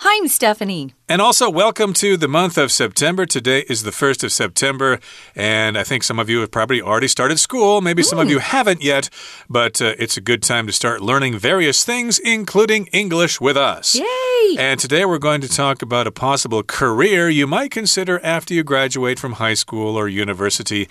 Hi, I'm Stephanie. And also, welcome to the month of September. Today is the 1st of September, and I think some of you have probably already started school. Maybe some of you haven't yet, but uh, it's a good time to start learning various things, including English with us. Yay! And today we're going to talk about a possible career you might consider after you graduate from high school or university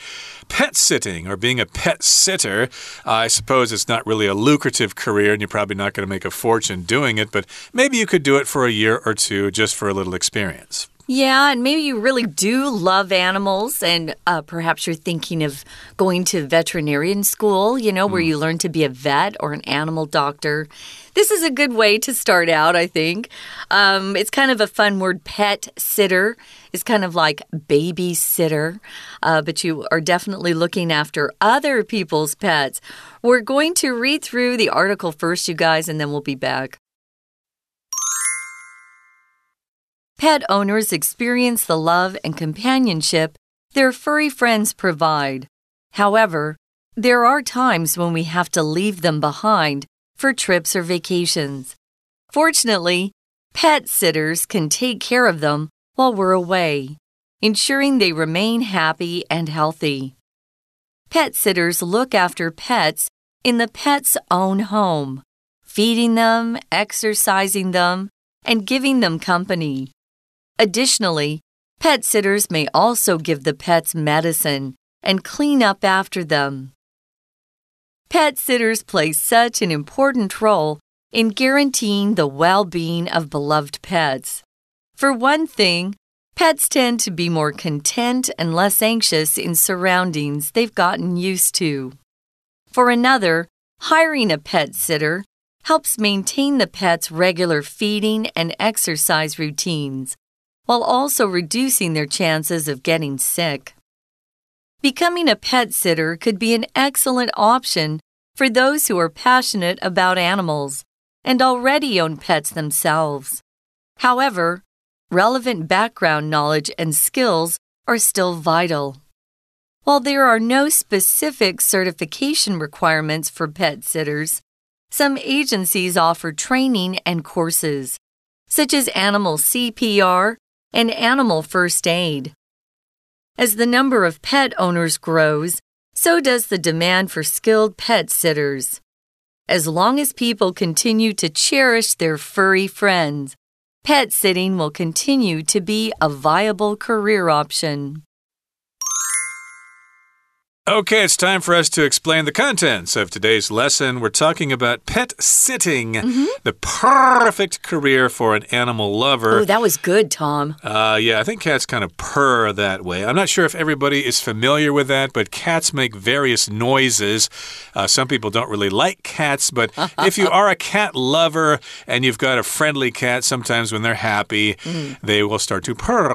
pet sitting or being a pet sitter. I suppose it's not really a lucrative career, and you're probably not going to make a fortune doing it, but maybe you could do it for a year or two just for a little experience. Yeah, and maybe you really do love animals, and uh, perhaps you're thinking of going to veterinarian school, you know, where you learn to be a vet or an animal doctor. This is a good way to start out, I think. Um, it's kind of a fun word, pet sitter. It's kind of like babysitter, uh, but you are definitely looking after other people's pets. We're going to read through the article first, you guys, and then we'll be back. Pet owners experience the love and companionship their furry friends provide. However, there are times when we have to leave them behind for trips or vacations. Fortunately, pet sitters can take care of them while we're away, ensuring they remain happy and healthy. Pet sitters look after pets in the pet's own home, feeding them, exercising them, and giving them company. Additionally, pet sitters may also give the pets medicine and clean up after them. Pet sitters play such an important role in guaranteeing the well being of beloved pets. For one thing, pets tend to be more content and less anxious in surroundings they've gotten used to. For another, hiring a pet sitter helps maintain the pet's regular feeding and exercise routines while also reducing their chances of getting sick. Becoming a pet sitter could be an excellent option for those who are passionate about animals and already own pets themselves. However, relevant background knowledge and skills are still vital. While there are no specific certification requirements for pet sitters, some agencies offer training and courses, such as animal CPR and animal first aid. As the number of pet owners grows, so does the demand for skilled pet sitters. As long as people continue to cherish their furry friends, pet sitting will continue to be a viable career option. Okay, it's time for us to explain the contents of today's lesson. We're talking about pet sitting, Mm -hmm. the perfect career for an animal lover. Oh, that was good, Tom. Uh, yeah, I think cats kind of purr that way. I'm not sure if everybody is familiar with that, but cats make various noises. Uh, some people don't really like cats, but if you are a cat lover and you've got a friendly cat, sometimes when they're happy, mm. they will start to purr,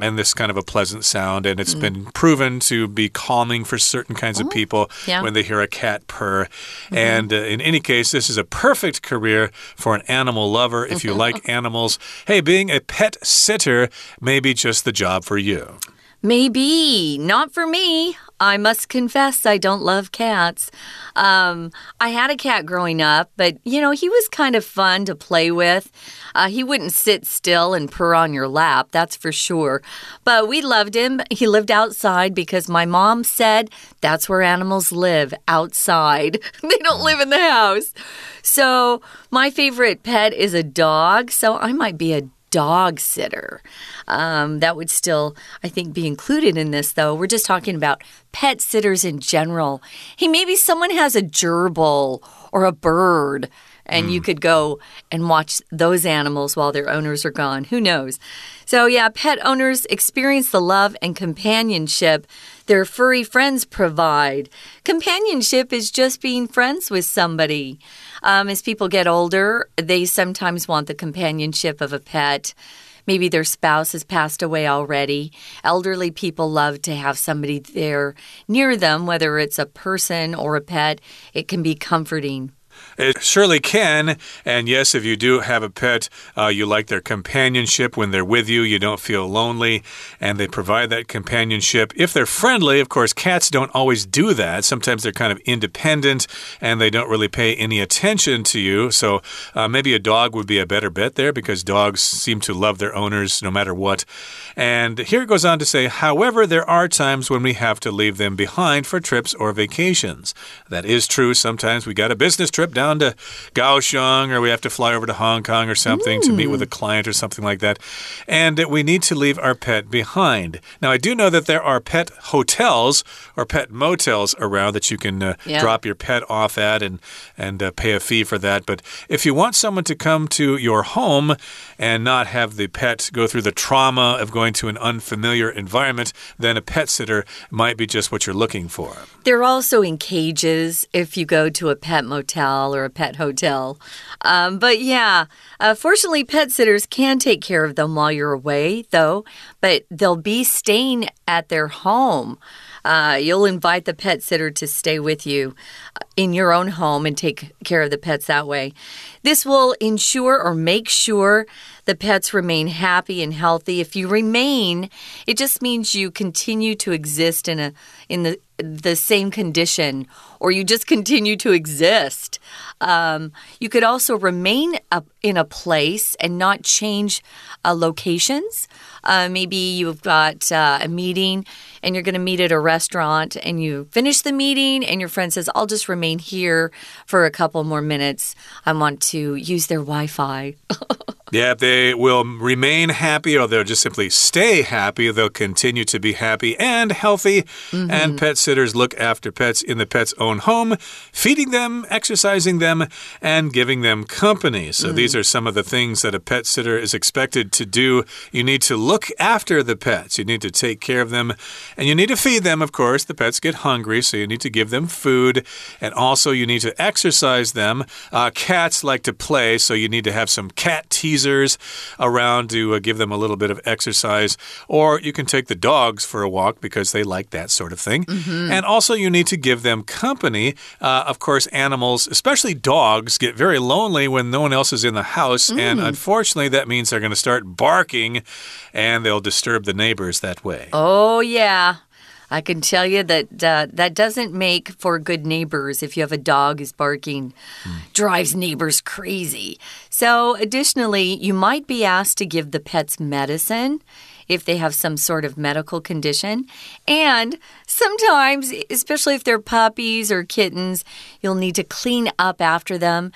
and this kind of a pleasant sound. And it's mm. been proven to be calming for certain kinds oh, of people yeah. when they hear a cat purr. Mm-hmm. And uh, in any case, this is a perfect career for an animal lover. If you like animals, hey, being a pet sitter may be just the job for you. Maybe. Not for me. I must confess, I don't love cats. Um, I had a cat growing up, but you know, he was kind of fun to play with. Uh, he wouldn't sit still and purr on your lap, that's for sure. But we loved him. He lived outside because my mom said that's where animals live outside. they don't live in the house. So, my favorite pet is a dog, so I might be a dog sitter. Um, that would still, I think, be included in this, though. We're just talking about pet sitters in general. Hey, maybe someone has a gerbil or a bird. And mm. you could go and watch those animals while their owners are gone. Who knows? So, yeah, pet owners experience the love and companionship their furry friends provide. Companionship is just being friends with somebody. Um, as people get older, they sometimes want the companionship of a pet. Maybe their spouse has passed away already. Elderly people love to have somebody there near them, whether it's a person or a pet. It can be comforting. It surely can. And yes, if you do have a pet, uh, you like their companionship when they're with you. You don't feel lonely, and they provide that companionship. If they're friendly, of course, cats don't always do that. Sometimes they're kind of independent and they don't really pay any attention to you. So uh, maybe a dog would be a better bet there because dogs seem to love their owners no matter what. And here it goes on to say, however, there are times when we have to leave them behind for trips or vacations. That is true. Sometimes we got a business trip down to Kaohsiung or we have to fly over to Hong Kong or something mm. to meet with a mm. client or something like that. And we need to leave our pet behind. Now, I do know that there are pet hotels or pet motels around that you can uh, yeah. drop your pet off at and, and uh, pay a fee for that. But if you want someone to come to your home and not have the pet go through the trauma of going to an unfamiliar environment, then a pet sitter might be just what you're looking for. They're also in cages if you go to a pet motel or a pet hotel. Um, but yeah, uh, fortunately, pet sitters can take care of them while you're away, though, but they'll be staying at their home. Uh, you'll invite the pet sitter to stay with you uh, in your own home and take care of the pets that way. This will ensure or make sure the pets remain happy and healthy. If you remain, it just means you continue to exist in a in the the same condition or you just continue to exist. Um, you could also remain up in a place and not change uh, locations. Uh, maybe you've got uh, a meeting and you're going to meet at a restaurant and you finish the meeting and your friend says, I'll just remain here for a couple more minutes. I want to use their Wi Fi. Yeah, they will remain happy or they'll just simply stay happy. They'll continue to be happy and healthy. Mm -hmm. And pet sitters look after pets in the pet's own home, feeding them, exercising them, and giving them company. So mm. these are some of the things that a pet sitter is expected to do. You need to look after the pets, you need to take care of them, and you need to feed them, of course. The pets get hungry, so you need to give them food. And also, you need to exercise them. Uh, cats like to play, so you need to have some cat teasers teasers around to uh, give them a little bit of exercise. Or you can take the dogs for a walk because they like that sort of thing. Mm -hmm. And also, you need to give them company. Uh, of course, animals, especially dogs, get very lonely when no one else is in the house. Mm. And unfortunately, that means they're going to start barking and they'll disturb the neighbors that way. Oh, yeah. I can tell you that uh, that doesn't make for good neighbors if you have a dog who's barking, mm. drives neighbors crazy. So, additionally, you might be asked to give the pets medicine if they have some sort of medical condition. And sometimes, especially if they're puppies or kittens, you'll need to clean up after them.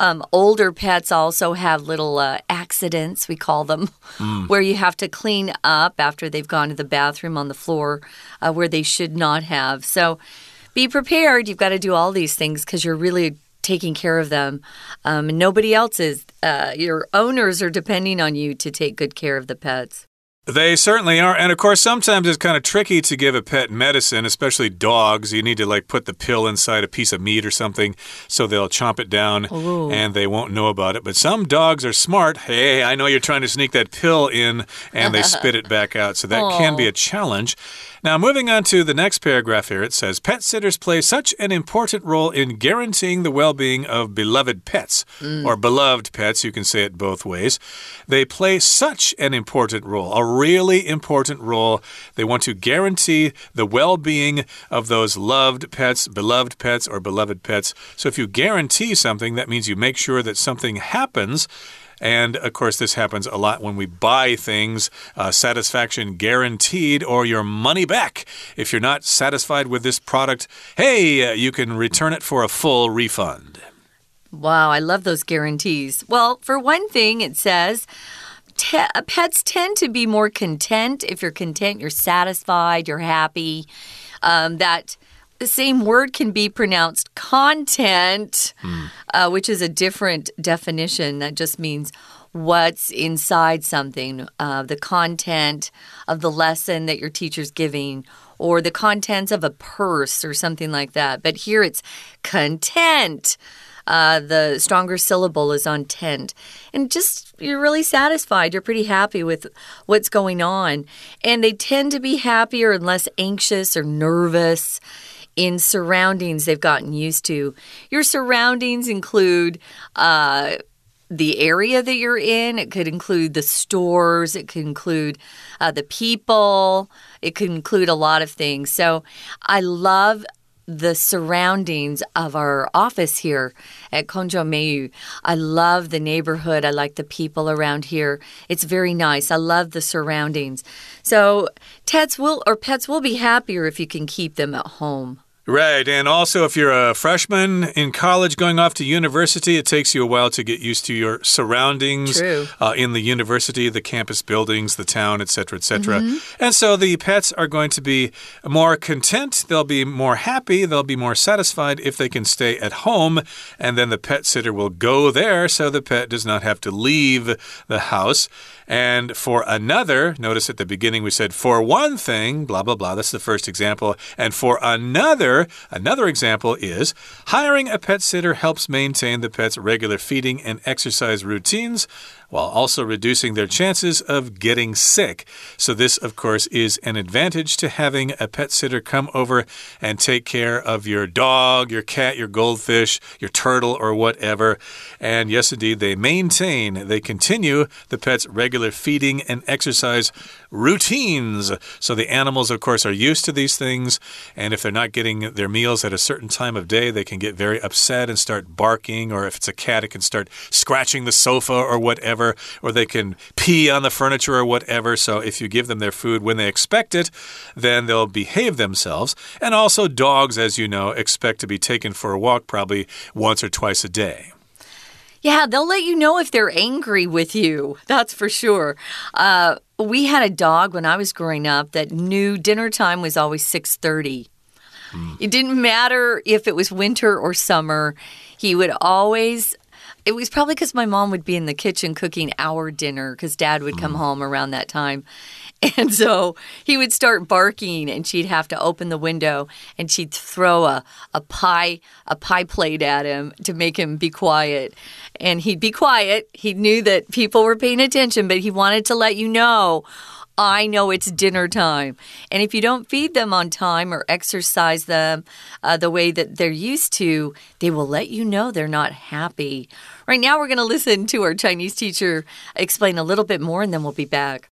Um, older pets also have little uh, accidents, we call them, mm. where you have to clean up after they've gone to the bathroom on the floor uh, where they should not have. So be prepared. You've got to do all these things because you're really taking care of them. Um, and nobody else is. Uh, your owners are depending on you to take good care of the pets. They certainly are. And of course, sometimes it's kind of tricky to give a pet medicine, especially dogs. You need to like put the pill inside a piece of meat or something so they'll chomp it down Ooh. and they won't know about it. But some dogs are smart. Hey, I know you're trying to sneak that pill in and they spit it back out. So that can be a challenge. Now, moving on to the next paragraph here, it says Pet sitters play such an important role in guaranteeing the well being of beloved pets, mm. or beloved pets, you can say it both ways. They play such an important role, a really important role. They want to guarantee the well being of those loved pets, beloved pets, or beloved pets. So if you guarantee something, that means you make sure that something happens. And of course, this happens a lot when we buy things. Uh, satisfaction guaranteed or your money back. If you're not satisfied with this product, hey, uh, you can return it for a full refund. Wow, I love those guarantees. Well, for one thing, it says, pets tend to be more content. If you're content, you're satisfied, you're happy. Um, that the same word can be pronounced content, mm. uh, which is a different definition. That just means what's inside something, uh, the content of the lesson that your teacher's giving, or the contents of a purse or something like that. But here it's content. Uh, the stronger syllable is on tent. And just, you're really satisfied. You're pretty happy with what's going on. And they tend to be happier and less anxious or nervous in surroundings they've gotten used to. Your surroundings include uh, the area that you're in, it could include the stores, it could include uh, the people, it could include a lot of things. So I love the surroundings of our office here at Kongzhong Meiyu. I love the neighborhood. I like the people around here. It's very nice. I love the surroundings. So pets will or pets will be happier if you can keep them at home. Right. And also, if you're a freshman in college going off to university, it takes you a while to get used to your surroundings uh, in the university, the campus buildings, the town, etc., etc. Mm -hmm. And so the pets are going to be more content. They'll be more happy. They'll be more satisfied if they can stay at home. And then the pet sitter will go there so the pet does not have to leave the house. And for another, notice at the beginning we said for one thing, blah, blah, blah. That's the first example. And for another, another example is hiring a pet sitter helps maintain the pet's regular feeding and exercise routines while also reducing their chances of getting sick. So, this, of course, is an advantage to having a pet sitter come over and take care of your dog, your cat, your goldfish, your turtle, or whatever. And yes, indeed, they maintain, they continue the pet's regular feeding and exercise routines. So, the animals, of course, are used to these things. And if they're not getting their meals at a certain time of day, they can get very upset and start barking. Or if it's a cat, it can start scratching the sofa or whatever whatever, or they can pee on the furniture or whatever. So if you give them their food when they expect it, then they'll behave themselves. And also, dogs, as you know, expect to be taken for a walk probably once or twice a day. Yeah, they'll let you know if they're angry with you. That's for sure. Uh, we had a dog when I was growing up that knew dinner time was always 6:30. Mm. It didn't matter if it was winter or summer. He would always it was probably because my mom would be in the kitchen cooking our dinner because dad would come mm. home around that time. And so he would start barking and she'd have to open the window and she'd throw a, a pie a pie plate at him to make him be quiet. And he'd be quiet. He knew that people were paying attention, but he wanted to let you know I know it's dinner time. And if you don't feed them on time or exercise them uh, the way that they're used to, they will let you know they're not happy. Right now, we're going to listen to our Chinese teacher explain a little bit more, and then we'll be back.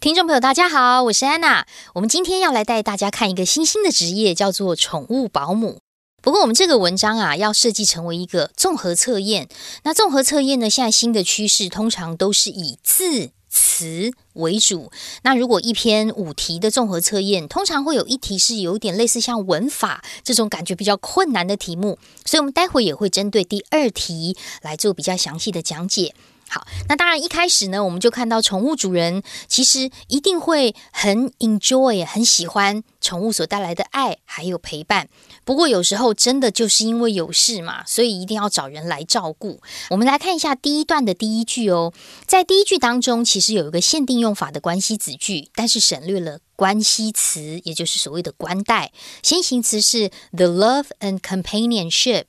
听众朋友，大家好，我是安娜。我们今天要来带大家看一个新兴的职业，叫做宠物保姆。不过，我们这个文章啊，要设计成为一个综合测验。那综合测验呢，现在新的趋势通常都是以字 词为主。那如果一篇五题的综合测验，通常会有一题是有点类似像文法这种感觉比较困难的题目，所以我们待会也会针对第二题来做比较详细的讲解。好，那当然一开始呢，我们就看到宠物主人其实一定会很 enjoy，很喜欢宠物所带来的爱还有陪伴。不过有时候真的就是因为有事嘛，所以一定要找人来照顾。我们来看一下第一段的第一句哦，在第一句当中，其实有一个限定用法的关系子句，但是省略了关系词，也就是所谓的关代。先行词是 the love and companionship，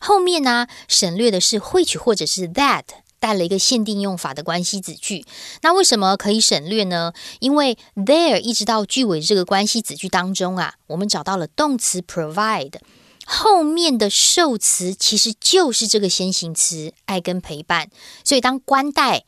后面呢省略的是 which 或者是 that。带了一个限定用法的关系子句，那为什么可以省略呢？因为 there 一直到句尾这个关系子句当中啊，我们找到了动词 provide，后面的受词其实就是这个先行词爱跟陪伴，所以当关带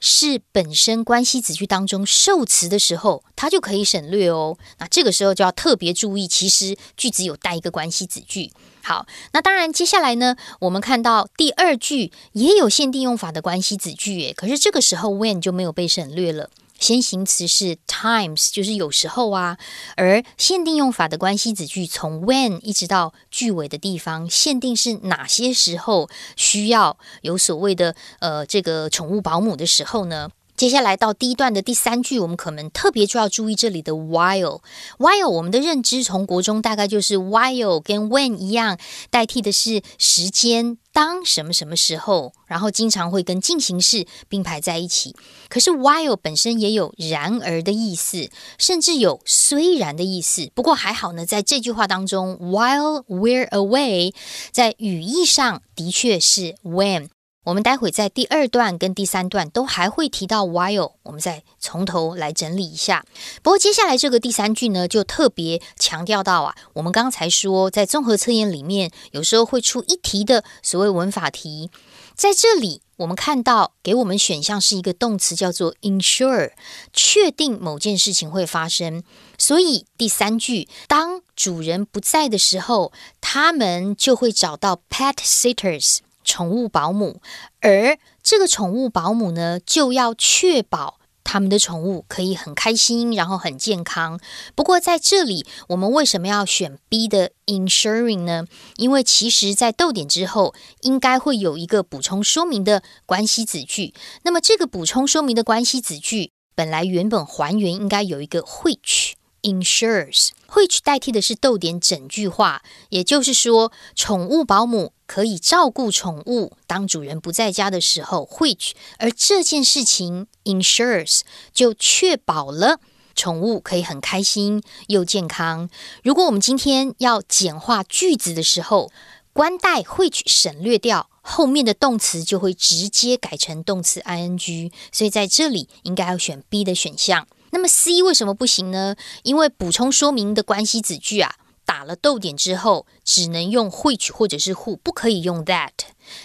是本身关系子句当中受词的时候，它就可以省略哦。那这个时候就要特别注意，其实句子有带一个关系子句。好，那当然，接下来呢，我们看到第二句也有限定用法的关系子句，诶，可是这个时候 when 就没有被省略了，先行词是 times，就是有时候啊，而限定用法的关系子句从 when 一直到句尾的地方，限定是哪些时候需要有所谓的呃这个宠物保姆的时候呢？接下来到第一段的第三句，我们可能特别就要注意这里的 while。while 我们的认知从国中大概就是 while 跟 when 一样，代替的是时间，当什么什么时候，然后经常会跟进行式并排在一起。可是 while 本身也有然而的意思，甚至有虽然的意思。不过还好呢，在这句话当中，while we're away，在语义上的确是 when。我们待会在第二段跟第三段都还会提到 while，我们再从头来整理一下。不过接下来这个第三句呢，就特别强调到啊，我们刚才说在综合测验里面，有时候会出一题的所谓文法题，在这里我们看到给我们选项是一个动词叫做 ensure，确定某件事情会发生。所以第三句，当主人不在的时候，他们就会找到 pet sitters。宠物保姆，而这个宠物保姆呢，就要确保他们的宠物可以很开心，然后很健康。不过在这里，我们为什么要选 B 的 ensuring 呢？因为其实，在逗点之后，应该会有一个补充说明的关系子句。那么，这个补充说明的关系子句，本来原本还原应该有一个 which。Ensures，which 代替的是逗点整句话，也就是说，宠物保姆可以照顾宠物，当主人不在家的时候，which 而这件事情 ensures 就确保了宠物可以很开心又健康。如果我们今天要简化句子的时候，关带 which 省略掉，后面的动词就会直接改成动词 ing，所以在这里应该要选 B 的选项。那么 C 为什么不行呢？因为补充说明的关系子句啊，打了逗点之后，只能用 which 或者是 who，不可以用 that。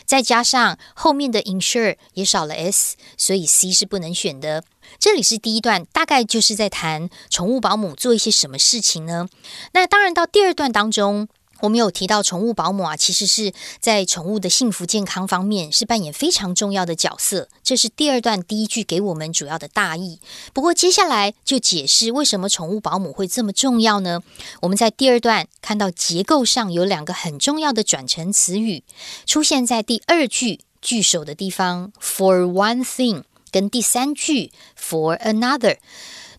再加上后面的 ensure 也少了 s，所以 C 是不能选的。这里是第一段，大概就是在谈宠物保姆做一些什么事情呢？那当然到第二段当中。我们有提到宠物保姆啊，其实是在宠物的幸福健康方面是扮演非常重要的角色。这是第二段第一句给我们主要的大意。不过接下来就解释为什么宠物保姆会这么重要呢？我们在第二段看到结构上有两个很重要的转成词语出现在第二句句首的地方，for one thing，跟第三句 for another。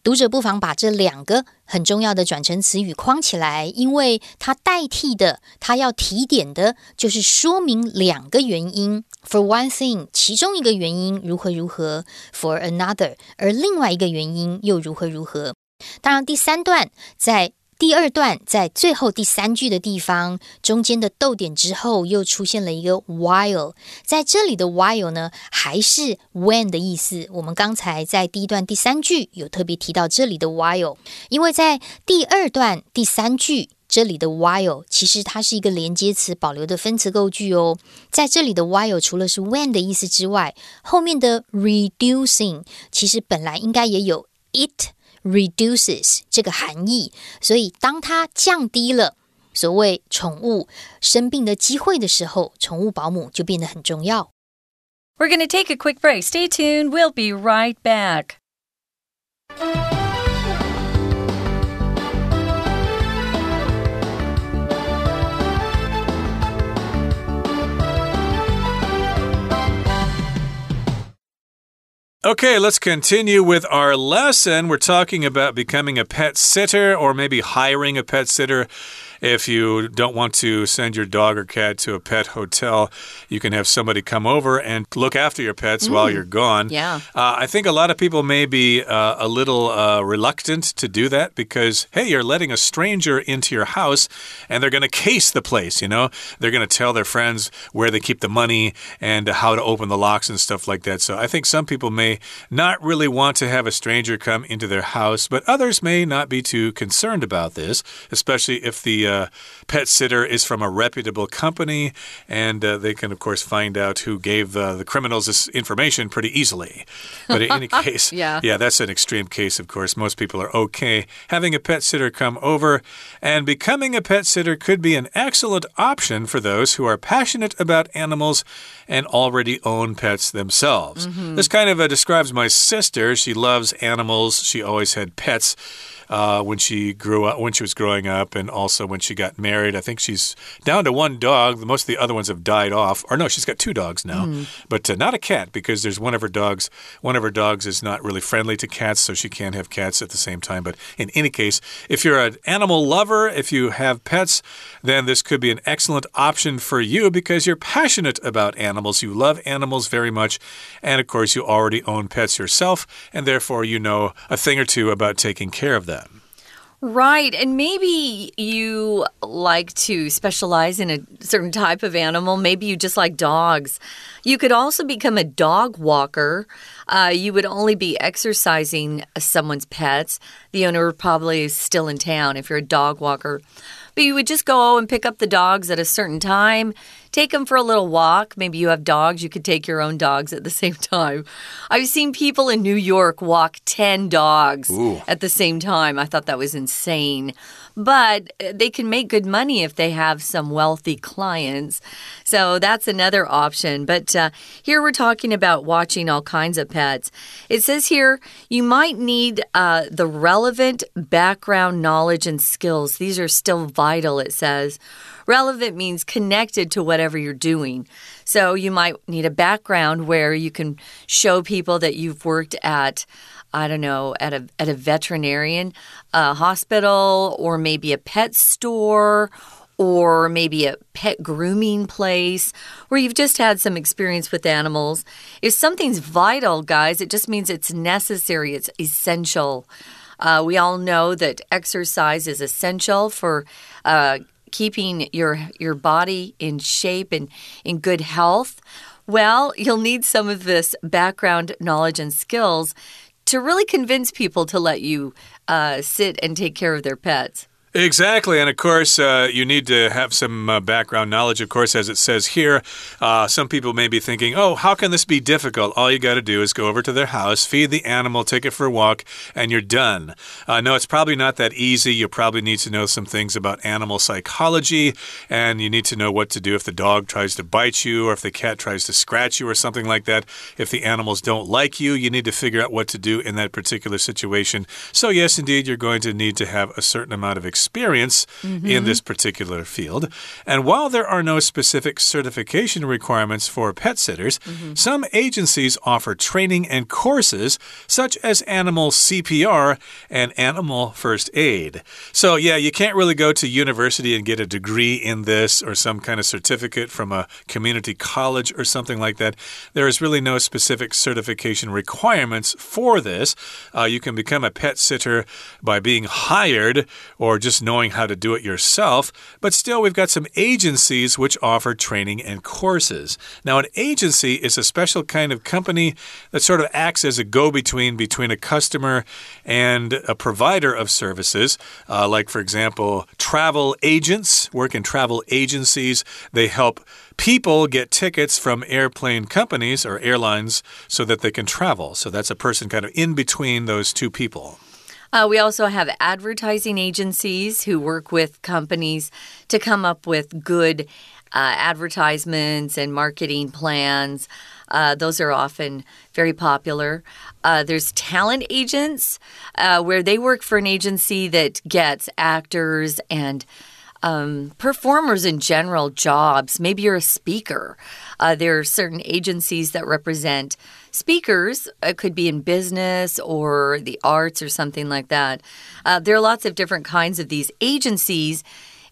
读者不妨把这两个很重要的转成词语框起来，因为它代替的，它要提点的就是说明两个原因。For one thing，其中一个原因如何如何；For another，而另外一个原因又如何如何。当然，第三段在。第二段在最后第三句的地方，中间的逗点之后又出现了一个 while，在这里的 while 呢，还是 when 的意思。我们刚才在第一段第三句有特别提到这里的 while，因为在第二段第三句这里的 while 其实它是一个连接词保留的分词构句哦。在这里的 while 除了是 when 的意思之外，后面的 reducing 其实本来应该也有 it。reduces 这个含义，所以当它降低了所谓宠物生病的机会的时候，宠物保姆就变得很重要。We're going to take a quick break. Stay tuned. We'll be right back. Okay, let's continue with our lesson. We're talking about becoming a pet sitter or maybe hiring a pet sitter. If you don't want to send your dog or cat to a pet hotel, you can have somebody come over and look after your pets mm. while you're gone. Yeah. Uh, I think a lot of people may be uh, a little uh, reluctant to do that because, hey, you're letting a stranger into your house and they're going to case the place, you know? They're going to tell their friends where they keep the money and how to open the locks and stuff like that. So I think some people may not really want to have a stranger come into their house, but others may not be too concerned about this, especially if the uh, pet sitter is from a reputable company, and uh, they can, of course, find out who gave the, the criminals this information pretty easily. But in any case, yeah. yeah, that's an extreme case, of course. Most people are okay having a pet sitter come over, and becoming a pet sitter could be an excellent option for those who are passionate about animals and already own pets themselves. Mm -hmm. This kind of uh, describes my sister. She loves animals, she always had pets uh, when she grew up, when she was growing up, and also when she got married. I think she's down to one dog. Most of the other ones have died off. Or no, she's got two dogs now, mm. but uh, not a cat because there's one of her dogs. One of her dogs is not really friendly to cats, so she can't have cats at the same time. But in any case, if you're an animal lover, if you have pets, then this could be an excellent option for you because you're passionate about animals. You love animals very much, and of course, you already own pets yourself, and therefore you know a thing or two about taking care of them. Right. And maybe you like to specialize in a certain type of animal. Maybe you just like dogs. You could also become a dog walker. Uh, you would only be exercising someone's pets. The owner probably is still in town if you're a dog walker. But you would just go and pick up the dogs at a certain time take them for a little walk. Maybe you have dogs, you could take your own dogs at the same time. I've seen people in New York walk 10 dogs Ooh. at the same time. I thought that was insane. But uh, they can make good money if they have some wealthy clients. So that's another option. But uh, here we're talking about watching all kinds of pets. It says here you might need uh, the relevant background knowledge and skills. These are still vital, it says. Relevant means connected to whatever you're doing. So you might need a background where you can show people that you've worked at. I don't know, at a at a veterinarian uh, hospital or maybe a pet store or maybe a pet grooming place where you've just had some experience with animals. If something's vital, guys, it just means it's necessary, it's essential. Uh, we all know that exercise is essential for uh, keeping your your body in shape and in good health, well, you'll need some of this background knowledge and skills to really convince people to let you uh, sit and take care of their pets. Exactly. And of course, uh, you need to have some uh, background knowledge, of course, as it says here. Uh, some people may be thinking, oh, how can this be difficult? All you got to do is go over to their house, feed the animal, take it for a walk, and you're done. Uh, no, it's probably not that easy. You probably need to know some things about animal psychology, and you need to know what to do if the dog tries to bite you or if the cat tries to scratch you or something like that. If the animals don't like you, you need to figure out what to do in that particular situation. So, yes, indeed, you're going to need to have a certain amount of experience experience mm -hmm. in Mm-hmm. this particular field. And while there are no specific certification requirements for pet sitters, mm -hmm. some agencies offer training and courses such as animal CPR and animal first aid. So, yeah, you can't really go to university and get a degree in this or some kind of certificate from a community college or something like that. There is really no specific certification requirements for this. Uh, you can become a pet sitter by being hired or just just knowing how to do it yourself, but still, we've got some agencies which offer training and courses. Now, an agency is a special kind of company that sort of acts as a go between between a customer and a provider of services. Uh, like, for example, travel agents work in travel agencies, they help people get tickets from airplane companies or airlines so that they can travel. So that's a person kind of in between those two people. Uh, we also have advertising agencies who work with companies to come up with good uh, advertisements and marketing plans. Uh, those are often very popular. Uh, there's talent agents uh, where they work for an agency that gets actors and um, performers in general jobs. Maybe you're a speaker. Uh, there are certain agencies that represent speakers. It could be in business or the arts or something like that. Uh, there are lots of different kinds of these agencies,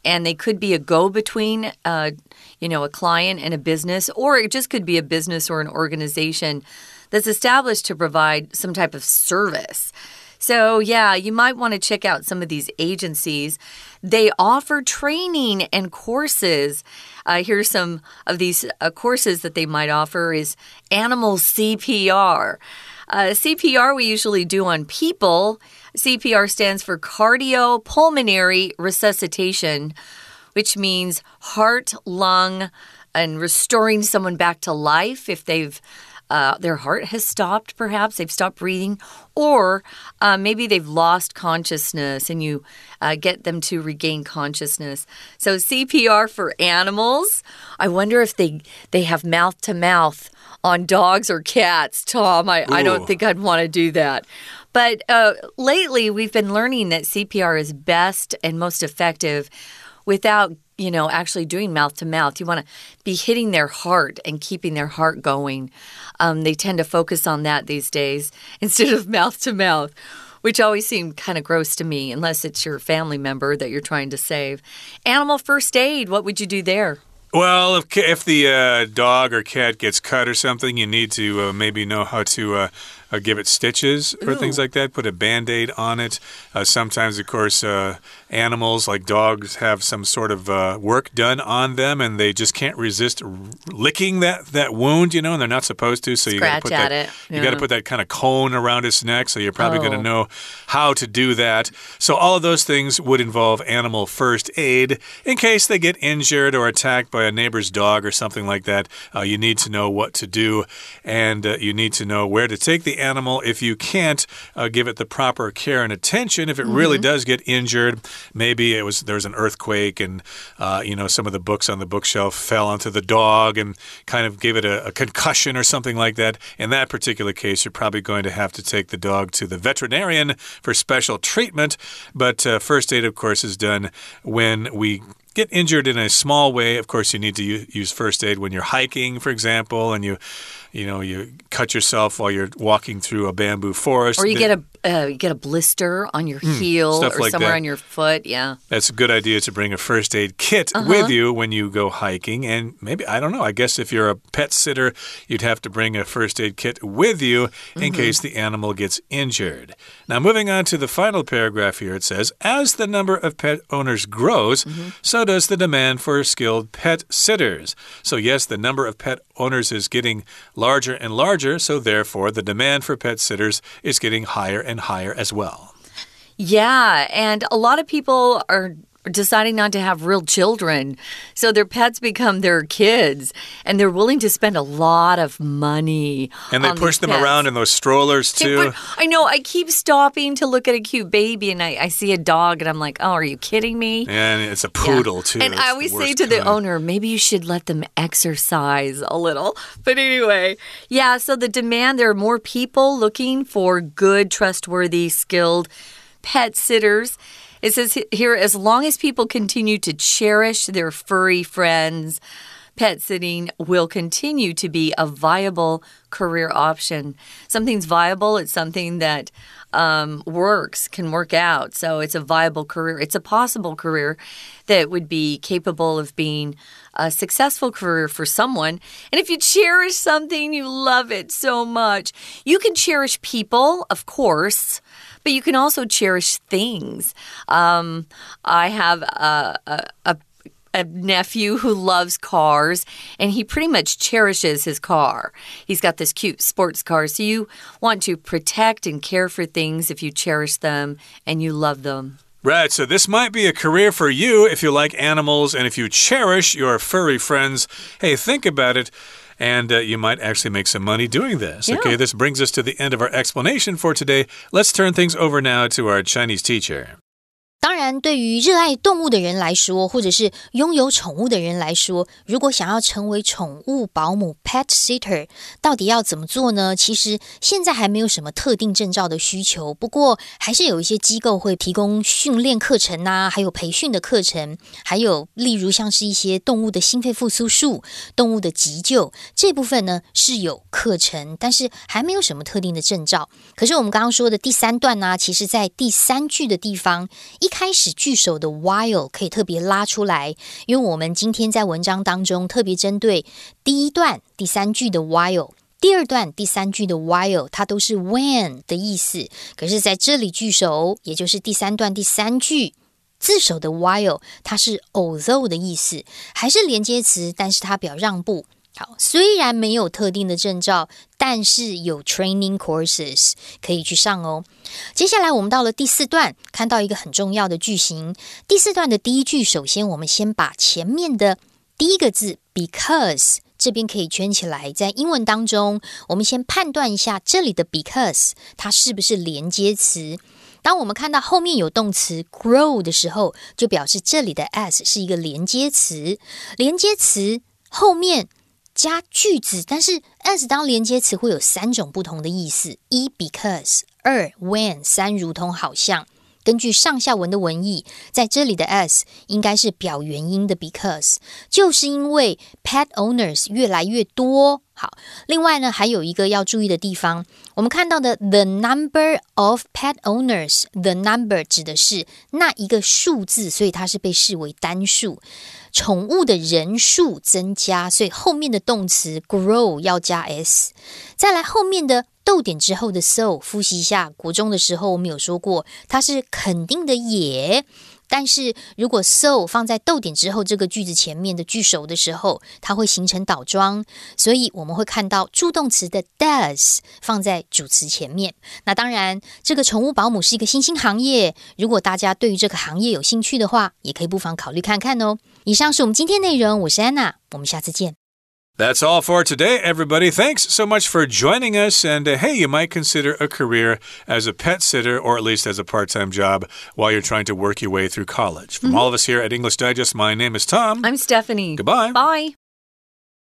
and they could be a go between, uh, you know, a client and a business, or it just could be a business or an organization that's established to provide some type of service. So, yeah, you might want to check out some of these agencies. They offer training and courses. Uh, here's some of these uh, courses that they might offer is animal CPR. Uh, CPR we usually do on people. CPR stands for cardiopulmonary resuscitation, which means heart, lung, and restoring someone back to life if they've uh, their heart has stopped, perhaps they've stopped breathing, or uh, maybe they've lost consciousness and you uh, get them to regain consciousness. So CPR for animals. I wonder if they they have mouth to mouth on dogs or cats. Tom, I, I don't think I'd want to do that. But uh, lately, we've been learning that CPR is best and most effective without you know, actually doing mouth to mouth. You want to be hitting their heart and keeping their heart going. Um, they tend to focus on that these days instead of mouth to mouth which always seemed kind of gross to me, unless it's your family member that you're trying to save. Animal first aid, what would you do there? Well, if, if the uh, dog or cat gets cut or something, you need to uh, maybe know how to uh, uh, give it stitches or things like that, put a band aid on it. Uh, sometimes, of course, uh, animals like dogs have some sort of uh, work done on them and they just can't resist licking that, that wound, you know, and they're not supposed to. So you got to put that, it. You got to put that kind of cone around its neck. So you're probably going to Oh. know how to do that. So all of those things would involve animal first aid in case they get injured or attacked by a neighbor's dog or something like that. Uh, you need to know what to do and uh, you need to know where to take the animal. If you can't uh, give it the proper care and attention, if it really does get injured, maybe it was there was an earthquake and uh, you know some of the books on the bookshelf fell onto the dog and kind of gave it a, a concussion or something like that. In that particular case, you're probably going to have to take the dog to the veterinarian for special treatment. But uh, first aid, of course, is done when we get injured in a small way. Of course, you need to use first aid when you're hiking, for example, and you, you know, you cut yourself while you're walking through a bamboo forest. Or you get a uh, you get a blister on your heel or like somewhere that. on your foot. Yeah. That's a good idea to bring a first aid kit Uh-huh. with you when you go hiking. And maybe, I don't know, I guess if you're a pet sitter, you'd have to bring a first aid kit with you in Mm-hmm. case the animal gets injured. Now, moving on to the final paragraph here, it says As the number of pet owners grows, Mm-hmm. so does the demand for skilled pet sitters. So, yes, the number of pet owners is getting larger and larger, so therefore the demand for pet sitters is getting higher and higher as well. Yeah, and a lot of people are deciding not to have real children. So their pets become their kids and they're willing to spend a lot of money. And they push them pets. around in those strollers, too. I know. I keep stopping to look at a cute baby, and I, I see a dog, and I'm like, "Oh, are you kidding me?" And it's a Yeah. poodle, too. And I always say to the owner, maybe you should let them exercise a little. But anyway, yeah, so the demand, there are more people looking for good, trustworthy, skilled pet sitters. It says here, as long as people continue to cherish their furry friends, pet sitting will continue to be a viable career option. Something's viable, it's something that um, works, can work out. So it's a viable career. It's a possible career that would be capable of being a successful career for someone. And if you cherish something, you love it so much. You can cherish people, of course. But you can also cherish things. Um, I have a, a, a a nephew who loves cars and he pretty much cherishes his car. He's got this cute sports car. So you want to protect and care for things if you cherish them and you love them. Right, so this might be a career for you if you like animals and if you cherish your furry friends. Hey, think about it. And uh, you might actually make some money doing this. Yeah. Okay, this brings us to the end of our explanation for today. Let's turn things over now to our Chinese teacher. 当然，对于热爱动物的人来说，或者是拥有宠物的人来说，如果想要成为宠物保姆 （pet sitter），到底要怎么做呢？其实现在还没有什么特定证照的需求，不过还是有一些机构会提供训练课程呐、还有培训的课程，还有例如像是一些动物的心肺复苏术、动物的急救这部分呢是有课程，但是还没有什么特定的证照。可是我们刚刚说的第三段呢、其实在第三句的地方，一开始句首的 while 可以特别拉出来，因为我们今天在文章当中特别针对第一段第三句的 while。第二段第三句的 while，它都是 when 的意思，可是在这里句首，也就是第三段第三句字首的 while，它是 although 的意思，还是连接词，但是它表让步。好，虽然没有特定的证照，但是有 training courses 可以去上哦。接下来我们到了第四段，看到一个很重要的句型。第四段的第一句，首先我们先把前面的第一个字 because 这边可以圈起来，在英文当中，我们先判断一下这里的 because 它是不是连接词。当我们看到后面有动词 grow 的时候，就表示这里的 as 是一个连接词。连接词后面加句子，但是 as 当连接词会有三种不同的意思：一 because，二 when，三如同好像。根据上下文的文意，在这里的 as 应该是表原因的 because，就是因为 pet owners 越来越多。好，另外呢，还有一个要注意的地方，我们看到的 the number of pet owners，the number 指的是那一个数字，所以它是被视为单数。宠物的人数增加，所以后面的动词 grow 要加 s。再来后面的逗点之后的 so，复习一下，国中的时候我们有说过，它是肯定的也。但是如果 so 放在逗点之后这个句子前面的句首的时候，它会形成倒装，所以我们会看到助动词的 does 放在主词前面。那当然，这个宠物保姆是一个新兴行业，如果大家对于这个行业有兴趣的话，也可以不妨考虑看看哦。以上是我们今天内容，我是安娜，我们下次见。That's all for today, everybody. Thanks so much for joining us. And uh, hey, you might consider a career as a pet sitter or at least as a part time job while you're trying to work your way through college. From mm -hmm. all of us here at English Digest, my name is Tom. I'm Stephanie. Goodbye. Bye.